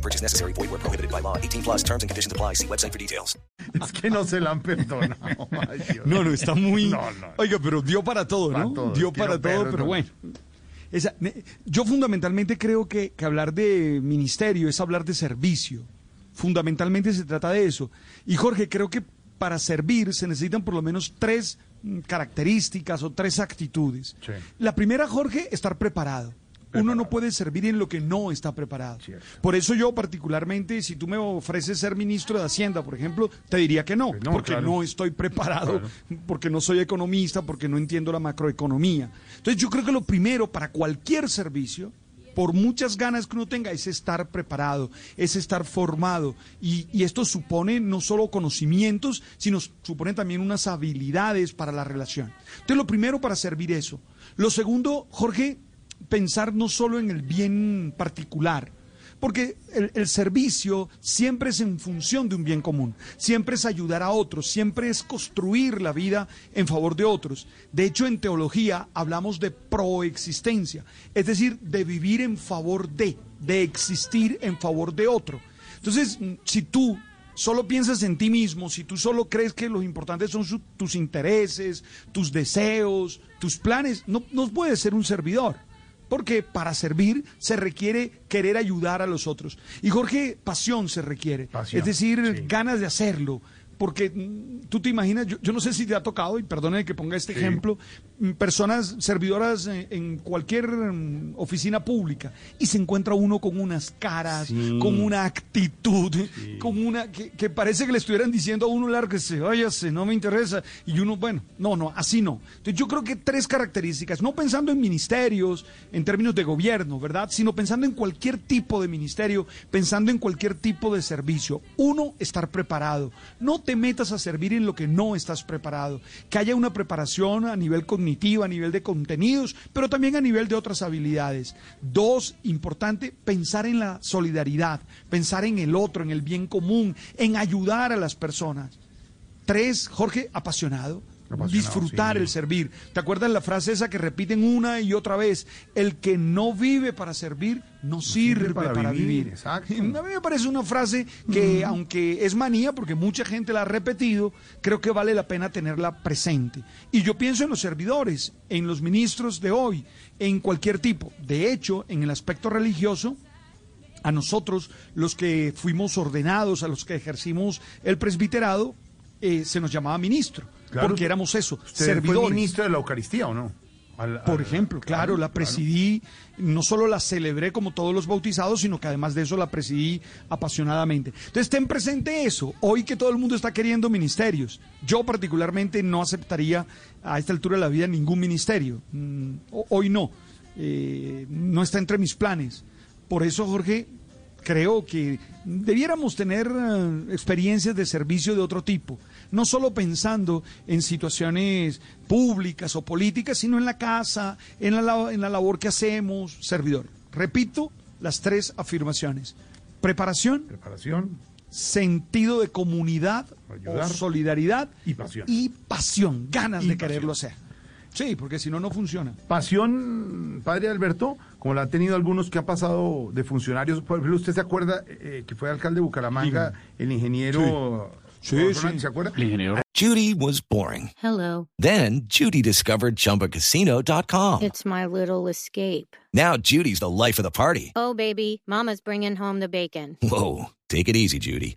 No purchase necessary. Void where prohibited by law. 18 plus terms and conditions apply. See website for details. Es que no se la han perdonado. Ay. No, no, está muy. No, no. Oiga, pero dio para todo, Para ¿no? todo, Dio quiero para todo, pero bueno. Esa- yo fundamentalmente creo que, que hablar de ministerio es hablar de servicio. Fundamentalmente se trata de eso. Y Jorge, creo que para servir se necesitan por lo menos tres mm, características o tres actitudes. Sí. La primera, Jorge, estar preparado. Uno no puede servir en lo que no está preparado. Cierto. Por eso yo particularmente, si tú me ofreces ser ministro de Hacienda, por ejemplo, te diría que no, no, porque claro. no estoy preparado, Claro. porque no soy economista, porque no entiendo la macroeconomía. Entonces yo creo que lo primero para cualquier servicio, por muchas ganas que uno tenga, es estar preparado, es estar formado. Y, y esto supone no solo conocimientos, sino supone también unas habilidades para la relación. Entonces lo primero para servir eso. Lo segundo, Jorge, pensar no solo en el bien particular, porque el, servicio siempre es en función de un bien común, siempre es ayudar a otros, siempre es construir la vida en favor de otros. De hecho, en teología hablamos de proexistencia, es decir, de vivir en favor de, de existir en favor de otro. Entonces, si tú solo piensas en ti mismo, si tú solo crees que lo importante son tus intereses, tus deseos, tus planes, no, no puedes ser un servidor. Porque para servir se requiere querer ayudar a los otros. Y Jorge, pasión se requiere. Pasión, es decir, sí. ganas de hacerlo. Porque mm, tú te imaginas, yo, yo no sé si te ha tocado, y perdóname que ponga este ejemplo, mm, personas servidoras eh, en cualquier mm, oficina pública y se encuentra uno con unas caras, con una actitud, con una que, que parece que le estuvieran diciendo a uno, lárguese, váyase, no me interesa. Y uno, bueno, no, no, así no. Entonces yo creo que tres características, no pensando en ministerios, en términos de gobierno, ¿verdad? Sino pensando en cualquier tipo de ministerio, pensando en cualquier tipo de servicio. Uno, estar preparado. No metas a servir en lo que no estás preparado. Que haya una preparación a nivel cognitivo, a nivel de contenidos, pero también a nivel de otras habilidades. Dos, importante, pensar en la solidaridad, pensar en el otro, en el bien común, en ayudar a las personas. Tres, Jorge, apasionado. Disfrutar sí. el servir. ¿Te acuerdas la frase esa que repiten una y otra vez? El que no vive para servir, no, sirve, para, vivir. exacto. A mí me parece una frase que, aunque es manía, porque mucha gente la ha repetido, creo que vale la pena tenerla presente. Y yo pienso en los servidores, en los ministros de hoy, en cualquier tipo. De hecho, en el aspecto religioso, a nosotros, los que fuimos ordenados, a los que ejercimos el presbiterado, eh, se nos llamaba ministro, Claro. porque éramos eso, ¿Usted servidores. fue ministro de la Eucaristía o no? Al- Por ejemplo, claro, la presidí, no solo la celebré como todos los bautizados, sino que además de eso la presidí apasionadamente. Entonces, ten presente eso. Hoy que todo el mundo está queriendo ministerios, yo particularmente no aceptaría a esta altura de la vida ningún ministerio. Mm, ho- Hoy no. Eh, no está entre mis planes. Por eso, Jorge, creo que debiéramos tener eh, experiencias de servicio de otro tipo, no solo pensando en situaciones públicas o políticas, sino en la casa, en la, en la labor que hacemos, servidor. Repito las tres afirmaciones. Preparación, Preparación. sentido de comunidad Ayudar. o solidaridad Y pasión. y pasión, ganas Y de pasión. quererlo hacer. Sí, porque si no, no funciona. Pasión, padre Alberto, como la han tenido algunos que han pasado de funcionarios. Por ejemplo, ¿usted se acuerda eh, que fue alcalde de Bucaramanga, el ingeniero... Sí, sí. Hernández, ¿Se acuerda? Judy was boring. Hello. Then Judy discovered ChumbaCasino.com. It's my little escape. Now Judy's the life of the party. Oh, baby, Mama's bringing home the bacon. Whoa, take it easy, Judy.